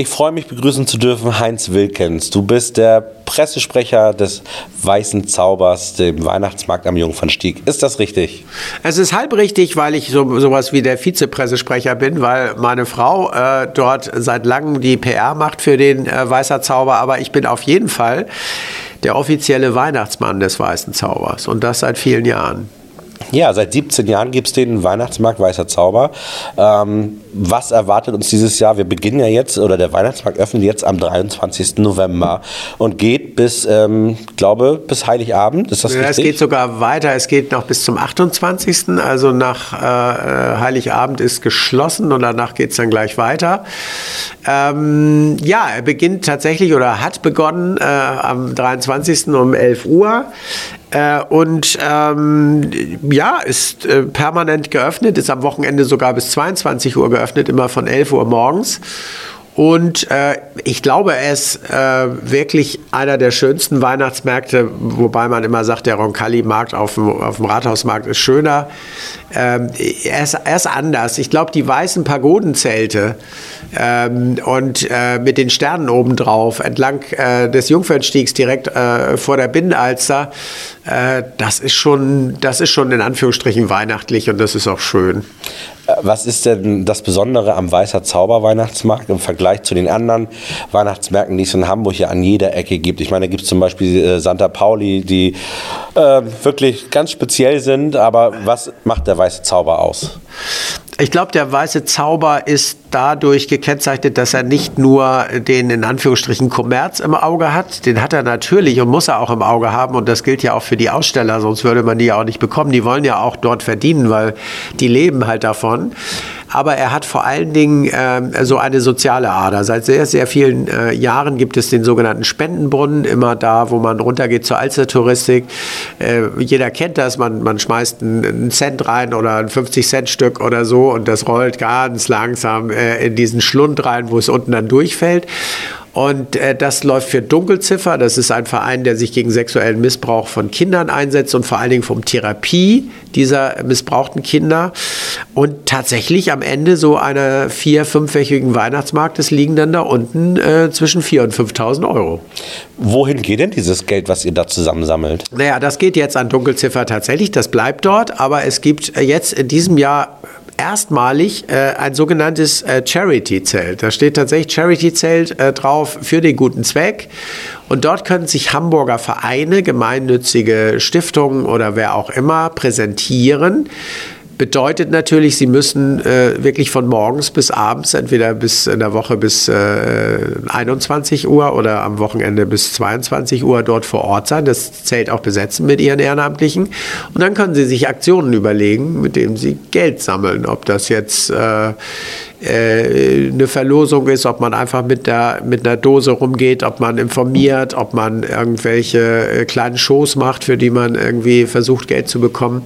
Ich freue mich, begrüßen zu dürfen Heinz Wilkens. Du bist der Pressesprecher des Weißen Zaubers, dem Weihnachtsmarkt am Jungfernstieg. Ist das richtig? Es ist halb richtig, weil ich so, sowas wie der Vizepressesprecher bin, weil meine Frau äh, dort seit langem die PR macht für den äh, Weißer Zauber. Aber ich bin auf jeden Fall der offizielle Weihnachtsmann des Weißen Zaubers und das seit vielen Jahren. Ja, seit 17 Jahren gibt es den Weihnachtsmarkt Weißer Zauber. Ähm, was erwartet uns dieses Jahr? Wir beginnen ja jetzt, oder der Weihnachtsmarkt öffnet jetzt am 23. November und geht bis, ähm, glaube bis Heiligabend. Ist das ja, richtig? Es geht sogar weiter. Es geht noch bis zum 28. Also nach äh, Heiligabend ist geschlossen und danach geht es dann gleich weiter. Ähm, ja, er beginnt tatsächlich oder hat begonnen äh, am 23. um 11 Uhr. Äh, und ähm, ja, ist äh, permanent geöffnet, ist am Wochenende sogar bis 22 Uhr geöffnet, immer von 11 Uhr morgens. Und äh, ich glaube, er ist äh, wirklich einer der schönsten Weihnachtsmärkte, wobei man immer sagt, der Roncalli-Markt auf auf dem Rathausmarkt ist schöner. Ähm, er, ist, er ist anders. Ich glaube, die weißen Pagodenzelte ähm, und äh, mit den Sternen obendrauf entlang äh, des Jungfernstiegs direkt äh, vor der Binnenalster, äh, das, ist schon, das ist schon in Anführungsstrichen weihnachtlich und das ist auch schön. Was ist denn das Besondere am Weißer Zauber Weihnachtsmarkt im Vergleich zu den anderen Weihnachtsmärkten, die es in Hamburg ja an jeder Ecke gibt? Ich meine, da gibt es zum Beispiel äh, Santa Pauli, die äh, wirklich ganz speziell sind, aber was macht der Weiße Zauber aus? Ich glaube, der weiße Zauber ist dadurch gekennzeichnet, dass er nicht nur den in Anführungsstrichen Kommerz im Auge hat, den hat er natürlich und muss er auch im Auge haben und das gilt ja auch für die Aussteller, sonst würde man die ja auch nicht bekommen. Die wollen ja auch dort verdienen, weil die leben halt davon aber er hat vor allen Dingen äh, so eine soziale Ader. Seit sehr, sehr vielen äh, Jahren gibt es den sogenannten Spendenbrunnen, immer da, wo man runtergeht zur Alstertouristik. Äh, jeder kennt das, man, man schmeißt einen Cent rein oder ein 50-Cent-Stück oder so und das rollt ganz langsam äh, in diesen Schlund rein, wo es unten dann durchfällt. Und äh, das läuft für Dunkelziffer. Das ist ein Verein, der sich gegen sexuellen Missbrauch von Kindern einsetzt und vor allen Dingen um Therapie dieser missbrauchten Kinder. Und tatsächlich am Ende so einer vier-, fünfwöchigen Weihnachtsmarktes liegen dann da unten äh, zwischen 4.000 und 5.000 Euro. Wohin geht denn dieses Geld, was ihr da zusammensammelt? Naja, das geht jetzt an Dunkelziffer tatsächlich. Das bleibt dort. Aber es gibt jetzt in diesem Jahr erstmalig äh, ein sogenanntes äh, Charity-Zelt. Da steht tatsächlich Charity-Zelt äh, drauf für den guten Zweck. Und dort können sich Hamburger Vereine, gemeinnützige Stiftungen oder wer auch immer präsentieren Bedeutet natürlich, sie müssen äh, wirklich von morgens bis abends, entweder bis in der Woche bis äh, 21 Uhr oder am Wochenende bis 22 Uhr dort vor Ort sein, das Zelt auch besetzen mit ihren Ehrenamtlichen. Und dann können sie sich Aktionen überlegen, mit denen sie Geld sammeln. Ob das jetzt äh, äh eine Verlosung ist, ob man einfach mit, der, mit einer Dose rumgeht, ob man informiert, ob man irgendwelche äh, kleinen Shows macht, für die man irgendwie versucht, Geld zu bekommen.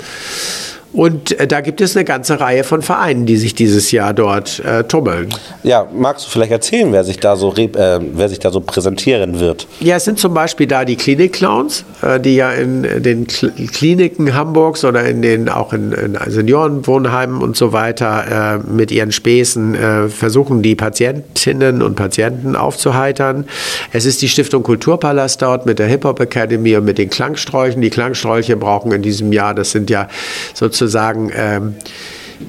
Und äh, da gibt es eine ganze Reihe von Vereinen, die sich dieses Jahr dort äh, tummeln. Ja, magst du vielleicht erzählen, wer sich da so, äh, wer sich da so präsentieren wird? Ja, es sind zum Beispiel da die Klinik-Clowns, äh, die ja in den Kl Kliniken Hamburgs oder in den auch in, in Seniorenwohnheimen und so weiter äh, mit ihren Späßen äh, versuchen, die Patientinnen und Patienten aufzuheitern. Es ist die Stiftung Kulturpalast dort mit der Hip-Hop Academy und mit den Klangsträuchen. Die Klangsträuche brauchen in diesem Jahr, das sind ja sozusagen sozusagen ähm,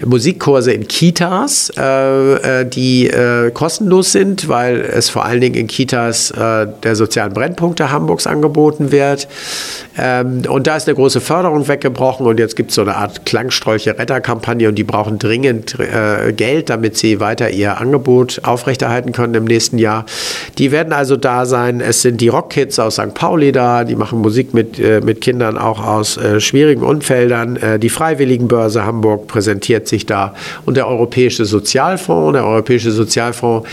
Musikkurse in Kitas, äh, äh, die äh, kostenlos sind, weil es vor allen Dingen in Kitas äh, der sozialen Brennpunkte Hamburgs angeboten wird. Ähm, und da ist eine große Förderung weggebrochen und jetzt gibt es so eine Art Klangstrolche-Retterkampagne und die brauchen dringend äh, Geld, damit sie weiter ihr Angebot aufrechterhalten können im nächsten Jahr. Die werden also da sein. Es sind die Rockkids aus St. Pauli da, die machen Musik mit, äh, mit Kindern auch aus schwierigen Umfeldern. die Freiwilligenbörse Hamburg präsentiert sich da. Und der Europäische Sozialfonds, der Europäische Sozialfonds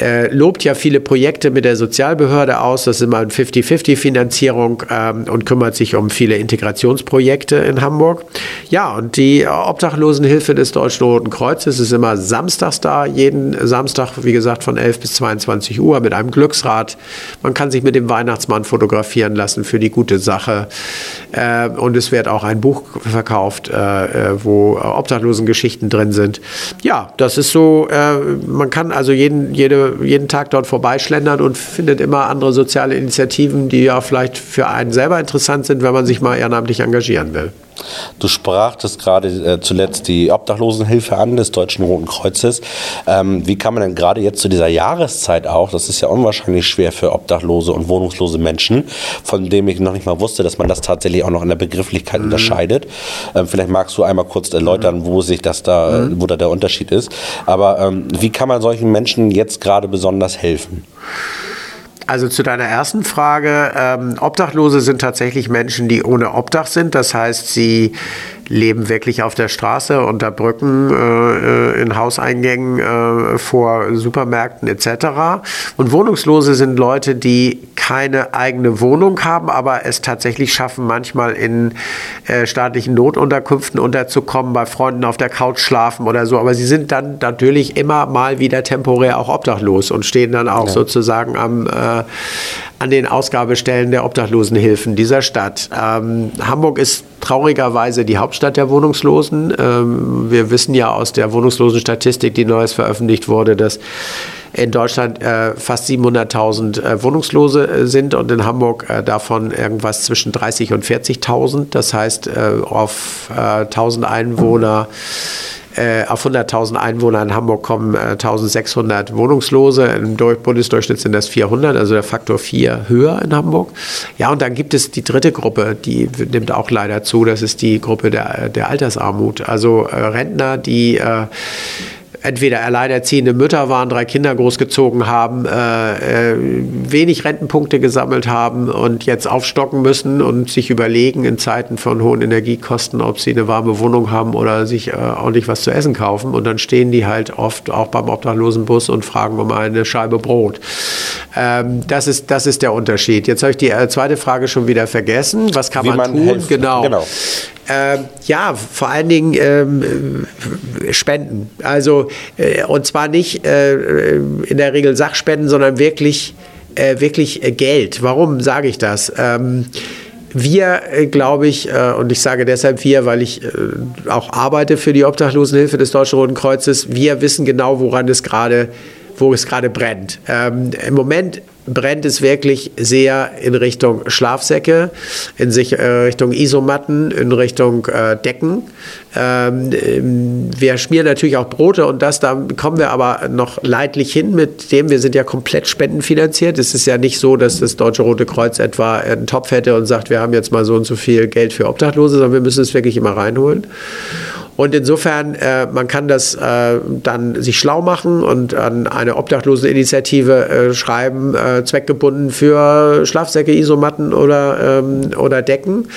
äh, lobt ja viele Projekte mit der Sozialbehörde aus. Das ist immer eine 50-50-Finanzierung ähm, und kümmert sich um viele Integrationsprojekte in Hamburg. Ja, und die Obdachlosenhilfe des Deutschen Roten Kreuzes ist immer samstags da, jeden Samstag, wie gesagt, von 11 bis 22 Uhr mit einem Glücksrad. Man kann sich mit dem Weihnachtsmann fotografieren lassen für die gute Sache. Äh, und es wird auch ein Buch verkauft, äh, äh wo Obdachlosengeschichten drin sind. Ja, das ist so, äh, man kann also jeden, jede jeden Tag dort vorbeischlendern und findet immer andere soziale Initiativen, die ja vielleicht für einen selber interessant sind, wenn man sich mal ehrenamtlich engagieren will. Du sprachtest gerade äh, zuletzt die Obdachlosenhilfe an des Deutschen Roten Kreuzes. Ähm, wie kann man denn gerade jetzt zu dieser Jahreszeit auch, das ist ja unwahrscheinlich schwer für obdachlose und wohnungslose Menschen, von dem ich noch nicht mal wusste, dass man das tatsächlich auch noch in der Begrifflichkeit mhm. unterscheidet. Ähm, vielleicht magst du einmal kurz erläutern, wo sich das da, mhm. wo da der Unterschied ist. Aber ähm, wie kann man solchen Menschen jetzt gerade besonders helfen? Also zu deiner ersten Frage. Ähm, Obdachlose sind tatsächlich Menschen, die ohne Obdach sind. Das heißt, sie leben wirklich auf der Straße, unter Brücken, äh, in Hauseingängen, äh, vor Supermärkten etc. Und Wohnungslose sind Leute, die keine eigene Wohnung haben, aber es tatsächlich schaffen, manchmal in äh, staatlichen Notunterkünften unterzukommen, bei Freunden auf der Couch schlafen oder so. Aber sie sind dann natürlich immer mal wieder temporär auch obdachlos und stehen dann auch ja. sozusagen am, äh, an den Ausgabestellen der Obdachlosenhilfen dieser Stadt. Ähm, Hamburg ist traurigerweise die Hauptstadt der Wohnungslosen. Ähm, wir wissen ja aus der Wohnungslosenstatistik, die neues veröffentlicht wurde, dass in Deutschland äh, fast 700.000 äh, Wohnungslose äh, sind und in Hamburg äh, davon irgendwas zwischen 30 und 40.000. Das heißt, äh, auf 1000 äh, Einwohner äh, auf 100.000 Einwohner in Hamburg kommen äh, 1.600 Wohnungslose. Im Bundesdurchschnitt sind das 400, also der Faktor 4 höher in Hamburg. Ja, und dann gibt es die dritte Gruppe, die nimmt auch leider zu. Das ist die Gruppe der, der Altersarmut. Also äh, Rentner, die äh, entweder alleinerziehende Mütter waren, drei Kinder großgezogen haben, äh, äh, wenig Rentenpunkte gesammelt haben und jetzt aufstocken müssen und sich überlegen in Zeiten von hohen Energiekosten, ob sie eine warme Wohnung haben oder sich äh, ordentlich was zu essen kaufen. Und dann stehen die halt oft auch beim Obdachlosenbus und fragen um eine Scheibe Brot. Ähm, das, ist, das ist der Unterschied. Jetzt habe ich die äh, zweite Frage schon wieder vergessen. Was kann man, man, tun? Helfen. Genau. genau. Ähm, ja, vor allen Dingen ähm, Spenden. Also, äh, und zwar nicht äh, in der Regel Sachspenden, sondern wirklich, äh, wirklich äh, Geld. Warum sage ich das? Ähm, wir, äh, glaube ich, äh, und ich sage deshalb wir, weil ich auch arbeite für die Obdachlosenhilfe des Deutschen Roten Kreuzes, wir wissen genau, woran es gerade wo es gerade brennt. Ähm, Im Moment brennt es wirklich sehr in Richtung Schlafsäcke, in sich, äh, Richtung Isomatten, in Richtung äh, Decken. Ähm, ähm, wir schmieren natürlich auch Brote und das, da kommen wir aber noch leidlich hin mit dem, wir sind ja komplett spendenfinanziert. Es ist ja nicht so, dass das Deutsche Rote Kreuz etwa einen Topf hätte und sagt, wir haben jetzt mal so und so viel Geld für Obdachlose, sondern wir müssen es wirklich immer reinholen. Und insofern, äh, man kann das äh, dann sich schlau machen und an eine Obdachloseninitiative äh, schreiben, äh, zweckgebunden für Schlafsäcke, Isomatten oder, ähm, oder Decken.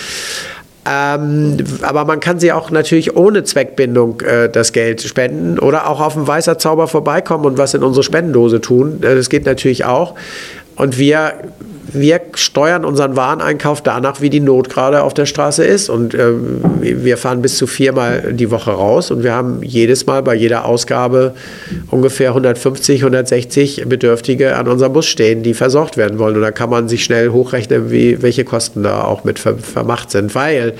Ähm, aber man kann sie auch natürlich ohne Zweckbindung äh, das Geld spenden oder auch auf dem Weißer Zauber vorbeikommen und was in unsere Spendendose tun. Äh, das geht natürlich auch. Und wir wir steuern unseren Wareneinkauf danach, wie die Not gerade auf der Straße ist. Und äh, wir fahren bis zu viermal die Woche raus und wir haben jedes Mal bei jeder Ausgabe ungefähr 150, 160 Bedürftige an unserem Bus stehen, die versorgt werden wollen. Und da kann man sich schnell hochrechnen, wie, welche Kosten da auch mit vermacht sind. Weil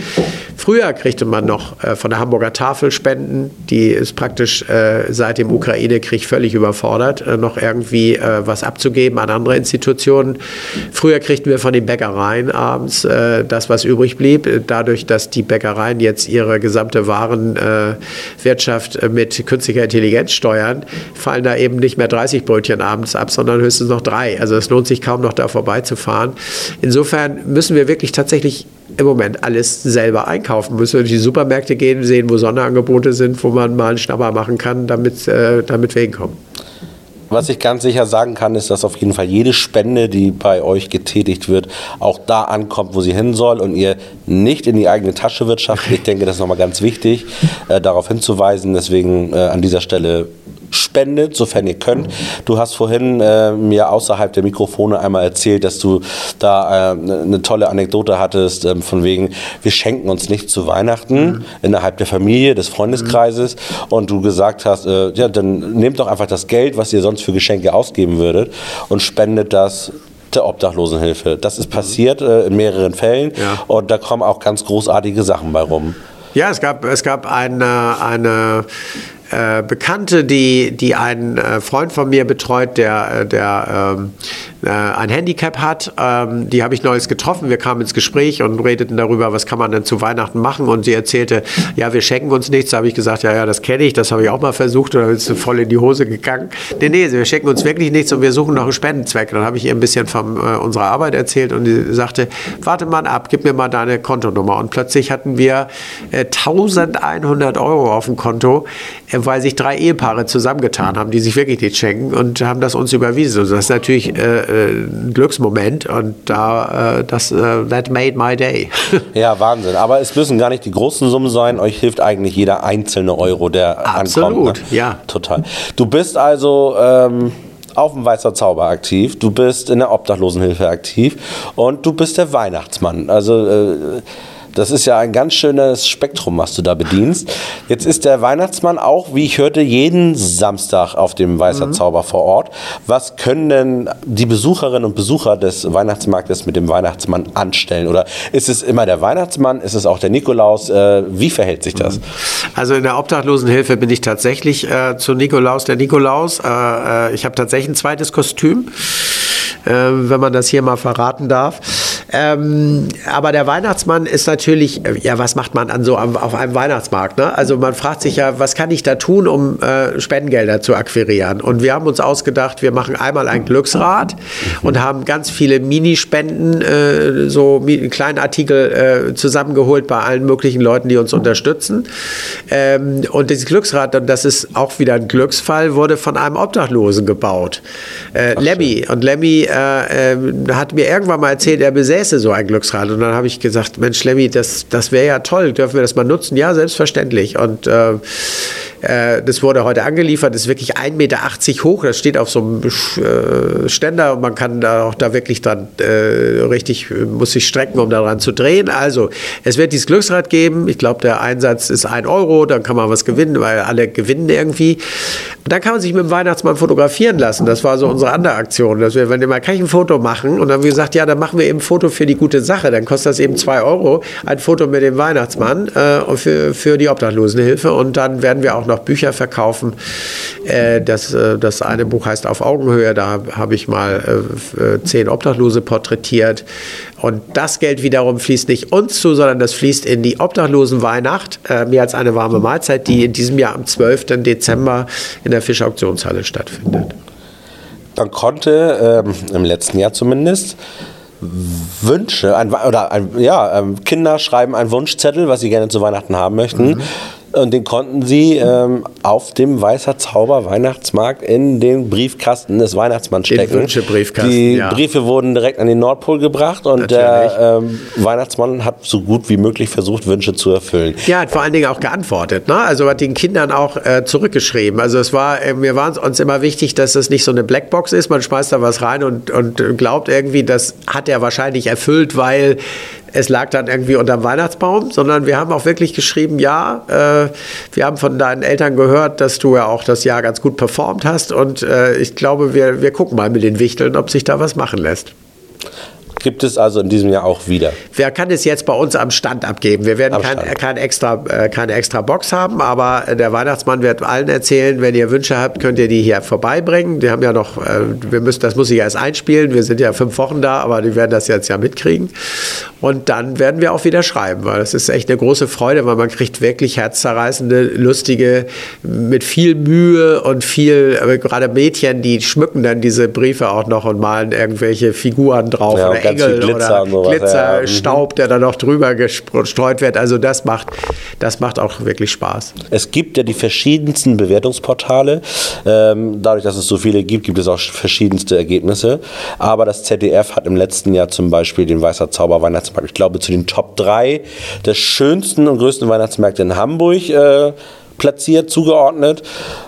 früher kriegte man noch äh, von der Hamburger Tafel Spenden, die ist praktisch äh, seit dem Ukraine-Krieg völlig überfordert, äh, noch irgendwie äh, was abzugeben an andere Institutionen. Früher kriegten wir von den Bäckereien abends äh, das, was übrig blieb. Dadurch, dass die Bäckereien jetzt ihre gesamte Warenwirtschaft äh, mit künstlicher Intelligenz steuern, fallen da eben nicht mehr 30 Brötchen abends ab, sondern höchstens noch drei. Also es lohnt sich kaum noch da vorbeizufahren. Insofern müssen wir wirklich tatsächlich im Moment alles selber einkaufen. Müssen wir durch die Supermärkte gehen, sehen, wo Sonderangebote sind, wo man mal einen Schnapper machen kann, damit, äh, damit wir hinkommen. Was ich ganz sicher sagen kann, ist, dass auf jeden Fall jede Spende, die bei euch getätigt wird, auch da ankommt, wo sie hin soll und ihr nicht in die eigene Tasche wirtschaftet. Ich denke, das ist nochmal ganz wichtig, äh, darauf hinzuweisen. Deswegen äh, an dieser Stelle spendet, sofern ihr könnt. Du hast vorhin äh, mir außerhalb der Mikrofone einmal erzählt, dass du da äh, eine tolle Anekdote hattest, äh, von wegen, wir schenken uns nicht zu Weihnachten mhm. innerhalb der Familie, des Freundeskreises mhm. und du gesagt hast, äh, ja, dann nehmt doch einfach das Geld, was ihr sonst für Geschenke ausgeben würdet und spendet das der Obdachlosenhilfe. Das ist passiert äh, in mehreren Fällen ja. und da kommen auch ganz großartige Sachen bei rum. Ja, es gab, es gab eine, eine äh, Bekannte, die, die einen äh, Freund von mir betreut, der, äh, der ähm, äh, ein Handicap hat. Ähm, die habe ich neulich getroffen. Wir kamen ins Gespräch und redeten darüber, was kann man denn zu Weihnachten machen. Und sie erzählte, ja, wir schenken uns nichts. Da habe ich gesagt, ja, ja, das kenne ich, das habe ich auch mal versucht. Oder ist voll in die Hose gegangen. Nee, nee, wir schenken uns wirklich nichts und wir suchen noch einen Spendenzweck. Dann habe ich ihr ein bisschen von äh, unserer Arbeit erzählt und sie sagte, warte mal ab, gib mir mal deine Kontonummer. Und plötzlich hatten wir äh, 1100 Euro auf dem Konto, äh, weil sich drei Ehepaare zusammengetan haben, die sich wirklich nicht schenken und haben das uns überwiesen. Also das ist natürlich äh, ein Glücksmoment und da äh, das äh, that made my day. Ja, Wahnsinn. Aber es müssen gar nicht die großen Summen sein. Euch hilft eigentlich jeder einzelne Euro, der Absolut, ankommt. ne? ja. Total. Du bist also ähm, auf dem Weißer Zauber aktiv, du bist in der Obdachlosenhilfe aktiv und du bist der Weihnachtsmann. Also äh, das ist ja ein ganz schönes Spektrum, was du da bedienst. Jetzt ist der Weihnachtsmann auch, wie ich hörte, jeden Samstag auf dem Weißer Zauber vor Ort. Was können denn die Besucherinnen und Besucher des Weihnachtsmarktes mit dem Weihnachtsmann anstellen? Oder ist es immer der Weihnachtsmann? Ist es auch der Nikolaus? Äh, wie verhält sich das? Also in der Obdachlosenhilfe bin ich tatsächlich äh, zu Nikolaus, der Nikolaus. Äh, äh, ich habe tatsächlich ein zweites Kostüm, äh, wenn man das hier mal verraten darf. Ähm, aber der Weihnachtsmann ist natürlich, äh, ja, was macht man an so am, auf einem Weihnachtsmarkt? Ne? Also man fragt sich ja, was kann ich da tun, um äh, Spendengelder zu akquirieren? Und wir haben uns ausgedacht, wir machen einmal ein Glücksrad und haben ganz viele Minispenden, äh, so mi kleine Artikel äh, zusammengeholt bei allen möglichen Leuten, die uns unterstützen. Ähm, und dieses Glücksrad, und das ist auch wieder ein Glücksfall, wurde von einem Obdachlosen gebaut. Äh, Lemmy. Und Lemmy äh, äh, hat mir irgendwann mal erzählt, er besäße so ein Glücksrad. Und dann habe ich gesagt, Mensch, Lemmy, das, das wäre ja toll. Dürfen wir das mal nutzen? Ja, selbstverständlich. Und äh, äh, das wurde heute angeliefert, ist wirklich 1,80 Meter hoch. Das steht auf so einem äh, Ständer und man kann da auch da wirklich dran äh, richtig, muss sich strecken, um daran zu drehen. Also, es wird dieses Glücksrad geben. Ich glaube, der Einsatz ist ein Euro, dann kann man was gewinnen, weil alle gewinnen irgendwie. Und dann kann man sich mit dem Weihnachtsmann fotografieren lassen. Das war so unsere andere Aktion. Dass wir, wenn mal, kann ich ein Foto machen? Und dann haben wir gesagt, ja, dann machen wir eben ein Foto für die gute Sache. Dann kostet das eben zwei Euro, ein Foto mit dem Weihnachtsmann äh, für, für die Obdachlosenhilfe. Und dann werden wir auch noch Bücher verkaufen. Äh, das, äh, das eine Buch heißt Auf Augenhöhe. Da habe ich mal äh, äh, zehn Obdachlose porträtiert. Und das Geld wiederum fließt nicht uns zu, sondern das fließt in die Obdachlosenweihnacht, äh, mehr als eine warme Mahlzeit, die in diesem Jahr am 12. Dezember in der Fischauktionshalle stattfindet. Man konnte ähm, im letzten Jahr zumindest Wünsche, ein, oder ein, ja, ähm, Kinder schreiben einen Wunschzettel, was sie gerne zu Weihnachten haben möchten. Und den konnten sie ähm, auf dem Weißer Zauber Weihnachtsmarkt in den Briefkasten des Weihnachtsmanns Den stecken. Wünschebriefkasten, Die ja. Briefe wurden direkt an den Nordpol gebracht und der ähm, Weihnachtsmann hat so gut wie möglich versucht, Wünsche zu erfüllen. Ja, hat vor allen Dingen auch geantwortet. Ne? Also hat den Kindern auch äh, zurückgeschrieben. Also es war, äh, mir war uns immer wichtig, dass es nicht so eine Blackbox ist. Man schmeißt da was rein und, und glaubt irgendwie, das hat er wahrscheinlich erfüllt, weil es lag dann irgendwie unterm Weihnachtsbaum, sondern wir haben auch wirklich geschrieben, ja, äh, wir haben von deinen Eltern gehört, dass du ja auch das Jahr ganz gut performt hast und äh, ich glaube, wir, wir gucken mal mit den Wichteln, ob sich da was machen lässt. Gibt es also in diesem Jahr auch wieder. Wer kann es jetzt bei uns am Stand abgeben? Wir werden kein, kein extra, äh, keine extra Box haben, aber der Weihnachtsmann wird allen erzählen, wenn ihr Wünsche habt, könnt ihr die hier vorbeibringen. Die haben ja noch, äh, wir müssen, das muss ich erst einspielen. Wir sind ja fünf Wochen da, aber die werden das jetzt ja mitkriegen. Und dann werden wir auch wieder schreiben, weil das ist echt eine große Freude, weil man kriegt wirklich herzzerreißende, lustige, mit viel Mühe und viel, gerade Mädchen, die schmücken dann diese Briefe auch noch und malen irgendwelche Figuren drauf Ja, oder Engel Glitzer oder Glitzer, ja. Mhm. Staub, der dann noch drüber gestreut wird. Also das macht, das macht auch wirklich Spaß. Es gibt ja die verschiedensten Bewertungsportale. Ähm, dadurch, dass es so viele gibt, gibt es auch verschiedenste Ergebnisse. Aber das ZDF hat im letzten Jahr zum Beispiel den Weißer Zauber Weihnachtsmarkt, ich glaube, zu den Top 3 der schönsten und größten Weihnachtsmärkte in Hamburg äh, platziert, zugeordnet.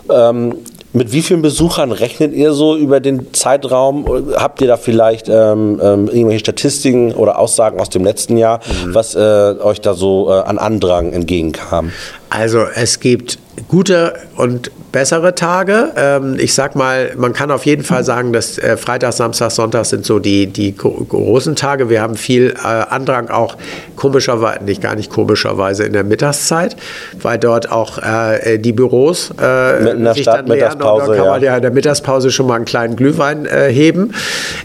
Ähm, mit wie vielen Besuchern rechnet ihr so über den Zeitraum? Habt ihr da vielleicht ähm, ähm, irgendwelche Statistiken oder Aussagen aus dem letzten Jahr, was äh, euch da so äh, an Andrang entgegenkam? Also es gibt gute und bessere Tage. Ähm, ich sag mal, man kann auf jeden Fall sagen, dass äh, Freitag, Samstag, Sonntag sind so die, die großen Tage. Wir haben viel äh, Andrang auch komischerweise, nicht gar nicht komischerweise in der Mittagszeit, weil dort auch äh, die Büros äh, Mitten in der sich Stadt, dann leeren und dann kann man ja. in der Mittagspause schon mal einen kleinen Glühwein heben.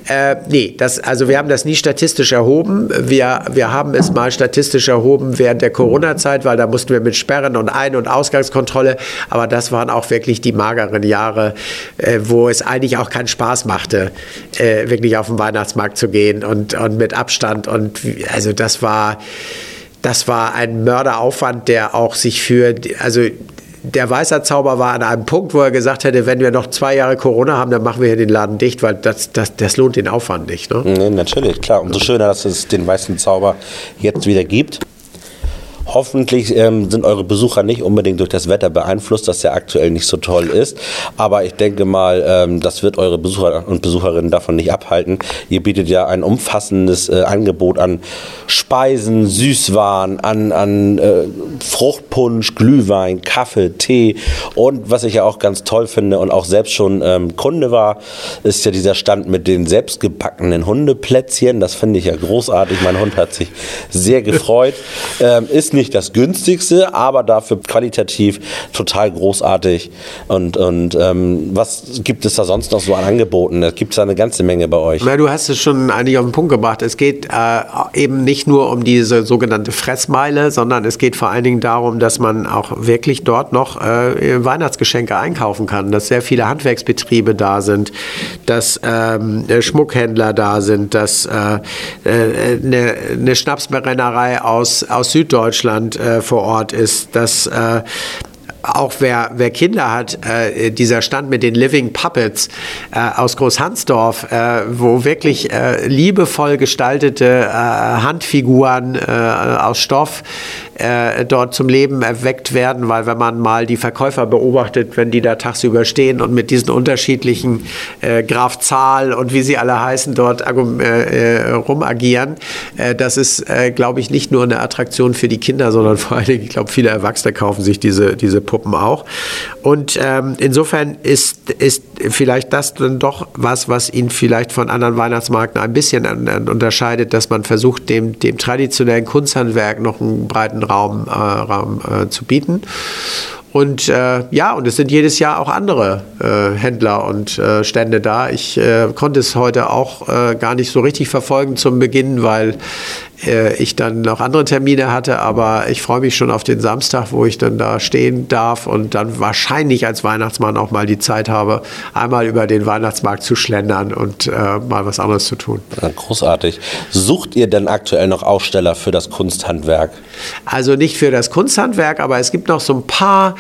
Äh, nee, das, also wir haben das nie statistisch erhoben. Wir, wir haben es mal statistisch erhoben während der Corona-Zeit, weil da mussten wir mit Sperren und Ein- und Ausgangskontrolle, aber das waren auch wirklich die mageren Jahre, äh, wo es eigentlich auch keinen Spaß machte, äh, wirklich auf den Weihnachtsmarkt zu gehen und, und mit Abstand und also das war das war ein Mörderaufwand, der auch sich für, also der Weißerzauber war an einem Punkt, wo er gesagt hätte, wenn wir noch zwei Jahre Corona haben, dann machen wir hier den Laden dicht, weil das, das, das lohnt den Aufwand nicht. Ne? Nee, natürlich, klar. Umso schöner, dass es den weißen Zauber jetzt wieder gibt. Hoffentlich ähm, sind eure Besucher nicht unbedingt durch das Wetter beeinflusst, das ja aktuell nicht so toll ist. Aber ich denke mal, ähm, das wird eure Besucher und Besucherinnen davon nicht abhalten. Ihr bietet ja ein umfassendes äh, Angebot an Speisen, Süßwaren, an, an äh, Fruchtpunsch, Glühwein, Kaffee, Tee. Und was ich ja auch ganz toll finde und auch selbst schon ähm, Kunde war, ist ja dieser Stand mit den selbstgebackenen Hundeplätzchen. Das finde ich ja großartig. Mein Hund hat sich sehr gefreut. Ähm, ist nicht das günstigste, aber dafür qualitativ total großartig. Und, und ähm, was gibt es da sonst noch so an Angeboten? Da gibt es da eine ganze Menge bei euch. Na, du hast es schon eigentlich auf den Punkt gebracht. Es geht äh, eben nicht nur um diese sogenannte Fressmeile, sondern es geht vor allen Dingen darum, dass man auch wirklich dort noch äh, Weihnachtsgeschenke einkaufen kann, dass sehr viele Handwerksbetriebe da sind, dass ähm, Schmuckhändler da sind, dass äh, äh, eine, eine Schnapsbrennerei aus, aus Süddeutschland äh, vor Ort ist, dass äh, auch wer, wer Kinder hat, äh, dieser Stand mit den Living Puppets äh, aus Großhansdorf, äh, wo wirklich äh, liebevoll gestaltete äh, Handfiguren äh, aus Stoff äh, dort zum Leben erweckt werden, weil wenn man mal die Verkäufer beobachtet, wenn die da tagsüber stehen und mit diesen unterschiedlichen äh, Graf Zahl und wie sie alle heißen dort äh, rumagieren, äh, das ist, äh, glaube ich, nicht nur eine Attraktion für die Kinder, sondern vor allen Dingen, ich glaube, viele Erwachsene kaufen sich diese, diese Puppen auch. Und ähm, insofern ist, ist vielleicht das dann doch was, was ihn vielleicht von anderen Weihnachtsmärkten ein bisschen unterscheidet, dass man versucht, dem, dem traditionellen Kunsthandwerk noch einen breiten Raum, äh, Raum äh, zu bieten. Und äh, ja, und es sind jedes Jahr auch andere äh, Händler und äh, Stände da. Ich äh, konnte es heute auch äh, gar nicht so richtig verfolgen zum Beginn, weil äh, ich dann noch andere Termine hatte. Aber ich freue mich schon auf den Samstag, wo ich dann da stehen darf und dann wahrscheinlich als Weihnachtsmann auch mal die Zeit habe, einmal über den Weihnachtsmarkt zu schlendern und äh, mal was anderes zu tun. Ja, großartig. Sucht ihr denn aktuell noch Aussteller für das Kunsthandwerk? Also nicht für das Kunsthandwerk, aber es gibt noch so ein paar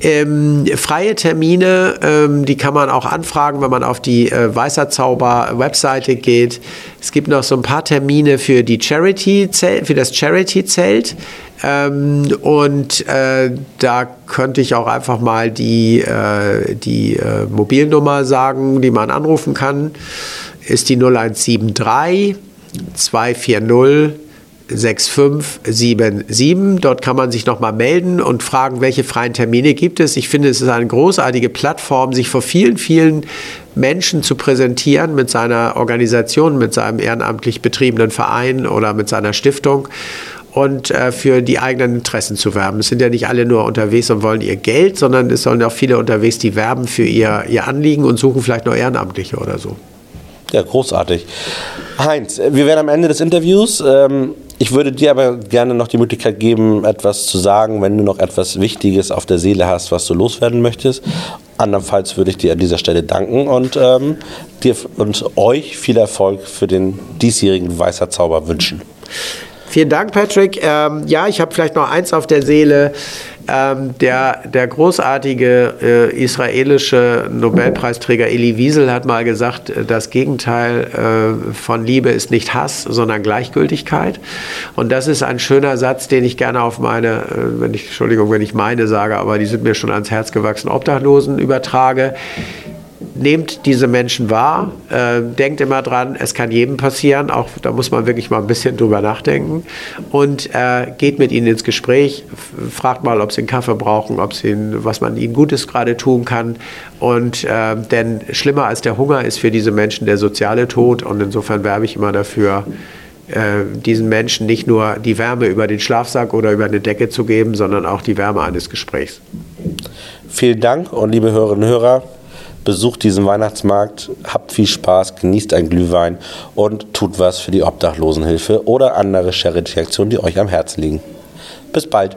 ähm, freie Termine, ähm, die kann man auch anfragen, wenn man auf die äh, Weißer Zauber Webseite geht. Es gibt noch so ein paar Termine für die Charity für das Charity Zelt. Ähm, und äh, da könnte ich auch einfach mal die, äh, die äh, Mobilnummer sagen, die man anrufen kann. Ist die 0173 240 6577. Dort kann man sich nochmal melden und fragen, welche freien Termine gibt es. Ich finde, es ist eine großartige Plattform, sich vor vielen, vielen Menschen zu präsentieren mit seiner Organisation, mit seinem ehrenamtlich betriebenen Verein oder mit seiner Stiftung und äh, für die eigenen Interessen zu werben. Es sind ja nicht alle nur unterwegs und wollen ihr Geld, sondern es sollen auch viele unterwegs, die werben für ihr, ihr Anliegen und suchen vielleicht noch Ehrenamtliche oder so. Ja, großartig. Heinz, wir werden am Ende des Interviews. Ähm, ich würde dir aber gerne noch die Möglichkeit geben, etwas zu sagen, wenn du noch etwas Wichtiges auf der Seele hast, was du loswerden möchtest. Andernfalls würde ich dir an dieser Stelle danken und ähm, dir und euch viel Erfolg für den diesjährigen Weißer Zauber wünschen. Vielen Dank, Patrick. Ähm, ja, ich habe vielleicht noch eins auf der Seele. Ähm, der, der großartige äh, israelische Nobelpreisträger Elie Wiesel hat mal gesagt, äh, das Gegenteil äh, von Liebe ist nicht Hass, sondern Gleichgültigkeit. Und das ist ein schöner Satz, den ich gerne auf meine, äh, wenn ich, Entschuldigung, wenn ich meine sage, aber die sind mir schon ans Herz gewachsen, Obdachlosen übertrage nehmt diese Menschen wahr, äh, denkt immer dran, es kann jedem passieren, auch da muss man wirklich mal ein bisschen drüber nachdenken. Und äh, geht mit ihnen ins Gespräch, fragt mal, ob sie einen Kaffee brauchen, ob sie, was man ihnen Gutes gerade tun kann. Und äh, denn schlimmer als der Hunger ist für diese Menschen der soziale Tod. Und insofern werbe ich immer dafür, äh, diesen Menschen nicht nur die Wärme über den Schlafsack oder über eine Decke zu geben, sondern auch die Wärme eines Gesprächs. Vielen Dank und liebe Hörerinnen und Hörer, besucht diesen Weihnachtsmarkt, habt viel Spaß, genießt ein Glühwein und tut was für die Obdachlosenhilfe oder andere Charity-Aktionen, die euch am Herzen liegen. Bis bald.